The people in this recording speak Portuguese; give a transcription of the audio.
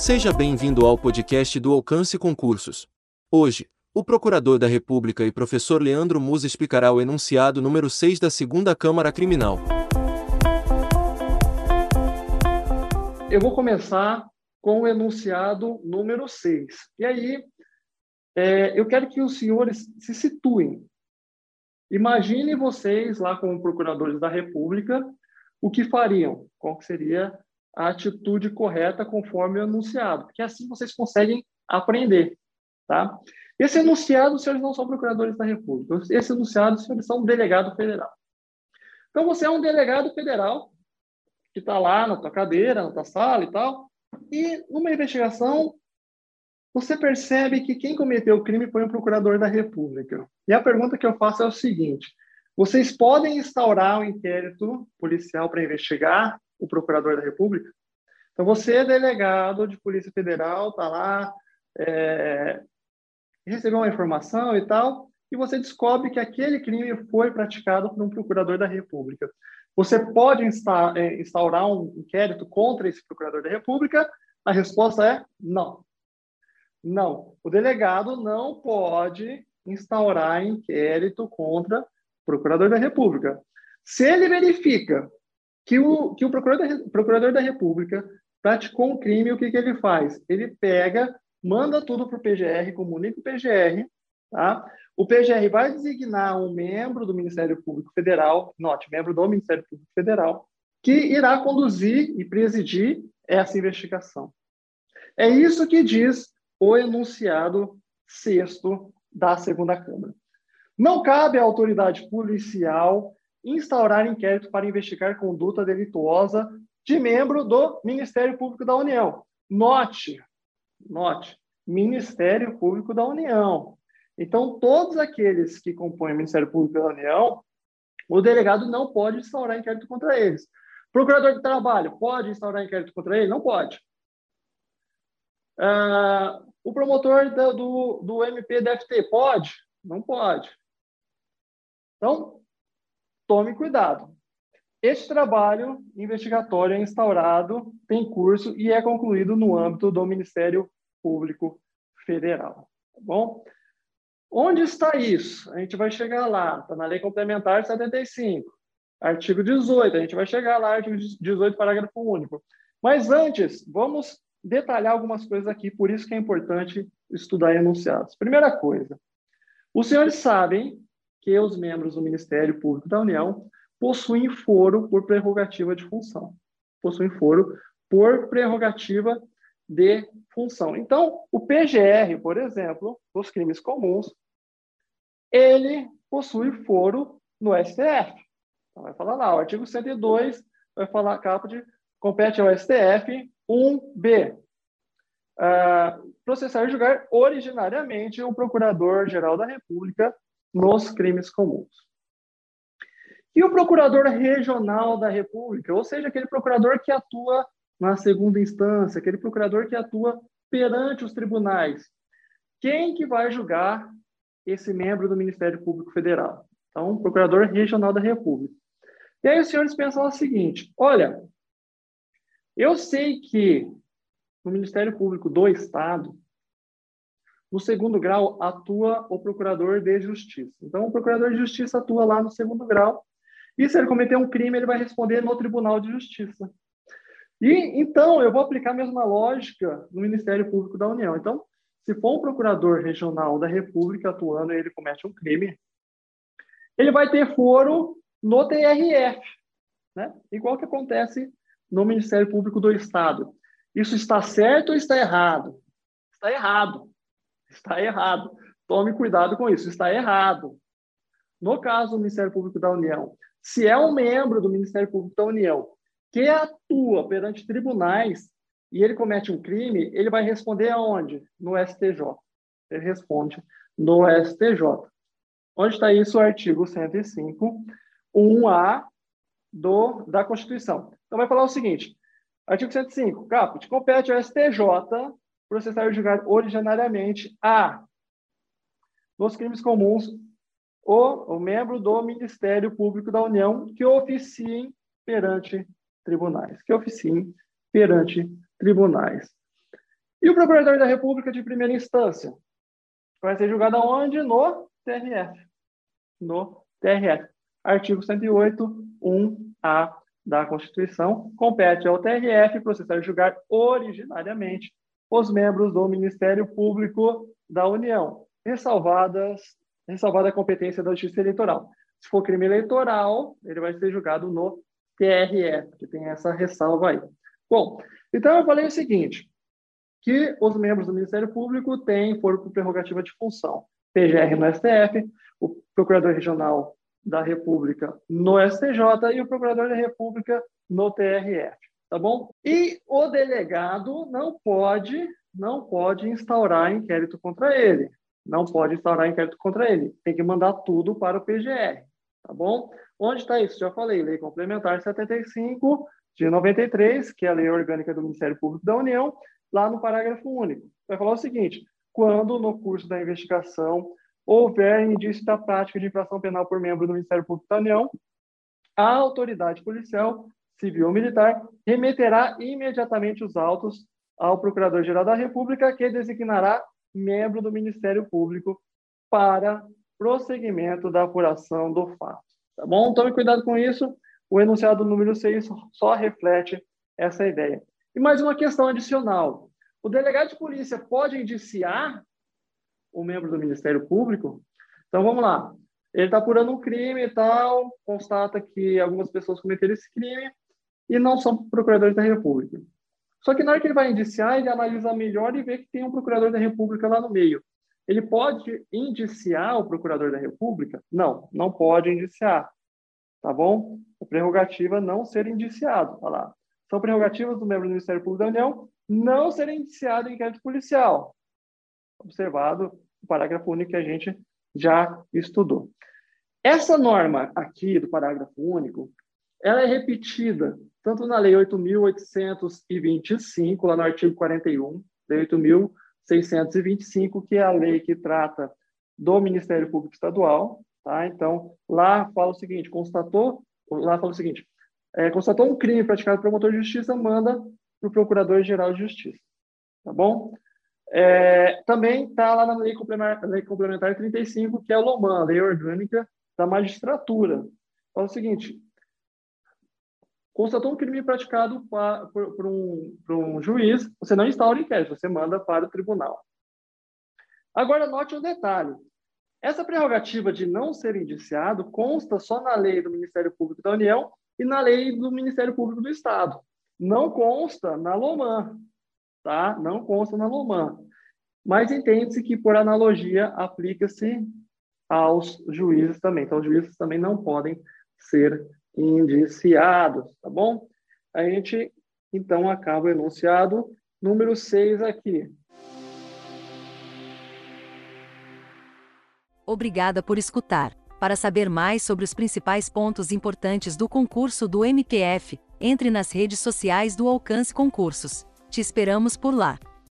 Seja bem-vindo ao podcast do Alcance Concursos. Hoje, o Procurador da República e professor Leandro Musa explicará o enunciado número 6 da Segunda Câmara Criminal. Eu vou começar com o enunciado número 6. E aí, é, eu quero que os senhores se situem. Imaginem vocês lá como procuradores da República, o que fariam? Qual seria a atitude correta conforme o enunciado? Porque assim vocês conseguem aprender, tá? Esse enunciado, os senhores não são procuradores da República. Esse enunciado, os senhores são delegado federal. Então, você é um delegado federal que está lá na tua cadeira, na tua sala e tal, e numa investigação, você percebe que quem cometeu o crime foi um procurador da República. E a pergunta que eu faço é o seguinte: vocês podem instaurar um inquérito policial para investigar o procurador da República? Então, você é delegado de Polícia Federal, está lá, é, recebeu uma informação e tal, e você descobre que aquele crime foi praticado por um procurador da República. Você pode é, instaurar um inquérito contra esse procurador da República? A resposta é não. Não. O delegado não pode instaurar inquérito contra procurador da República. Se ele verifica que o, que o procurador, da, procurador da República praticou um crime, o que, que ele faz? Ele pega, manda tudo para o PGR, comunica o PGR, tá? O PGR vai designar um membro do Ministério Público Federal, note, membro do Ministério Público Federal, que irá conduzir e presidir essa investigação. É isso que diz o enunciado sexto da segunda Câmara. Não cabe à autoridade policial instaurar inquérito para investigar conduta delituosa de membro do Ministério Público da União. Note, note, Ministério Público da União. Então, todos aqueles que compõem o Ministério Público da União, o delegado não pode instaurar inquérito contra eles. Procurador de Trabalho pode instaurar inquérito contra ele? Não pode. Uh, o promotor do, do, do MPDFT pode? Não pode. Então, tome cuidado. Este trabalho investigatório é instaurado, tem curso e é concluído no âmbito do Ministério Público Federal. Tá bom? Onde está isso? A gente vai chegar lá. Está na Lei Complementar 75, artigo 18. A gente vai chegar lá, artigo 18, parágrafo único. Mas antes, vamos detalhar algumas coisas aqui, por isso que é importante estudar enunciados. Primeira coisa, os senhores sabem que os membros do Ministério Público da União possuem foro por prerrogativa de função. Possuem foro por prerrogativa de função. Então, o PGR, por exemplo, dos crimes comuns, ele possui foro no STF. Então, vai falar lá, o artigo 102 vai falar caput compete ao STF 1B. Uh, processar e julgar originariamente o Procurador-Geral da República nos crimes comuns. E o Procurador Regional da República, ou seja, aquele procurador que atua na segunda instância, aquele procurador que atua perante os tribunais. Quem que vai julgar esse membro do Ministério Público Federal? Então, Procurador Regional da República. E aí os senhores pensam o seguinte: olha, eu sei que no Ministério Público do Estado, no segundo grau, atua o procurador de justiça. Então, o procurador de justiça atua lá no segundo grau, e se ele cometer um crime, ele vai responder no Tribunal de Justiça. E então, eu vou aplicar a mesma lógica no Ministério Público da União. Então, se for um procurador regional da República atuando e ele comete um crime, ele vai ter foro no TRF, né? igual que acontece no Ministério Público do Estado. Isso está certo ou está errado? Está errado. Está errado. Tome cuidado com isso. Está errado. No caso do Ministério Público da União, se é um membro do Ministério Público da União que atua perante tribunais e ele comete um crime, ele vai responder aonde? No STJ. Ele responde no STJ. Onde está isso? O artigo 105, 1A do, da Constituição. Então, vai falar o seguinte: artigo 105, caput, compete ao STJ processar e julgar originariamente a, nos crimes comuns, o, o membro do Ministério Público da União que oficiem perante tribunais, que oficiem perante tribunais. E o procurador da República de primeira instância vai ser julgado aonde? No TRF. No TRF. Artigo 108, 1A da Constituição, compete ao TRF processar e julgar originariamente os membros do Ministério Público da União, ressalvadas, ressalvada a competência da Justiça Eleitoral. Se for crime eleitoral, ele vai ser julgado no TRF, que tem essa ressalva aí. Bom, então eu falei o seguinte, que os membros do Ministério Público têm foro por prerrogativa de função. PGR no STF, o Procurador Regional da República no STJ e o Procurador da República no TRF, tá bom? E o delegado não pode, não pode instaurar inquérito contra ele. Não pode instaurar inquérito contra ele. Tem que mandar tudo para o PGR, tá bom? Onde está isso? Já falei, Lei Complementar 75 de 93, que é a Lei Orgânica do Ministério Público da União, lá no parágrafo único. Vai falar o seguinte: quando no curso da investigação houver indício da prática de infração penal por membro do Ministério Público da União, a autoridade policial, civil ou militar remeterá imediatamente os autos ao Procurador-Geral da República, que designará membro do Ministério Público para prosseguimento da apuração do fato. Tá bom? Tome cuidado com isso. O enunciado número 6 só reflete essa ideia. E mais uma questão adicional. O delegado de polícia pode indiciar o membro do Ministério Público? Então, vamos lá. Ele está apurando um crime e tal, constata que algumas pessoas cometeram esse crime e não são procuradores da República. Só que na hora que ele vai indiciar, ele analisa melhor e vê que tem um procurador da República lá no meio. Ele pode indiciar o procurador da República? Não, não pode indiciar. Tá bom? A prerrogativa não ser indiciado. Olha lá. São prerrogativas do membro do Ministério Público da União não ser indiciado em inquérito policial. Observado o parágrafo único que a gente já estudou. Essa norma aqui do parágrafo único, ela é repetida tanto na Lei 8.825, lá no artigo 41, Lei 8.625, que é a lei que trata do Ministério Público Estadual, tá? Então, lá fala o seguinte, constatou, lá fala o seguinte, é, constatou um crime praticado pelo promotor de justiça, manda para o Procurador-Geral de Justiça. Tá bom? É, também está lá na lei complementar, lei complementar 35, que é a LOMAN, Lei Orgânica da Magistratura. Fala o seguinte, constatou um crime praticado por, por, um, por um juiz, você não instaura inquérito, você manda para o tribunal. Agora, note um detalhe. Essa prerrogativa de não ser indiciado consta só na lei do Ministério Público da União e na lei do Ministério Público do Estado. Não consta na LOMAN, tá? Não consta na LOMAN. Mas entende-se que, por analogia, aplica-se aos juízes também. Então, os juízes também não podem ser indiciados, tá bom? A gente, então, acaba o enunciado número 6 aqui. Obrigada por escutar. Para saber mais sobre os principais pontos importantes do concurso do MPF, entre nas redes sociais do Alcance Concursos. Te esperamos por lá.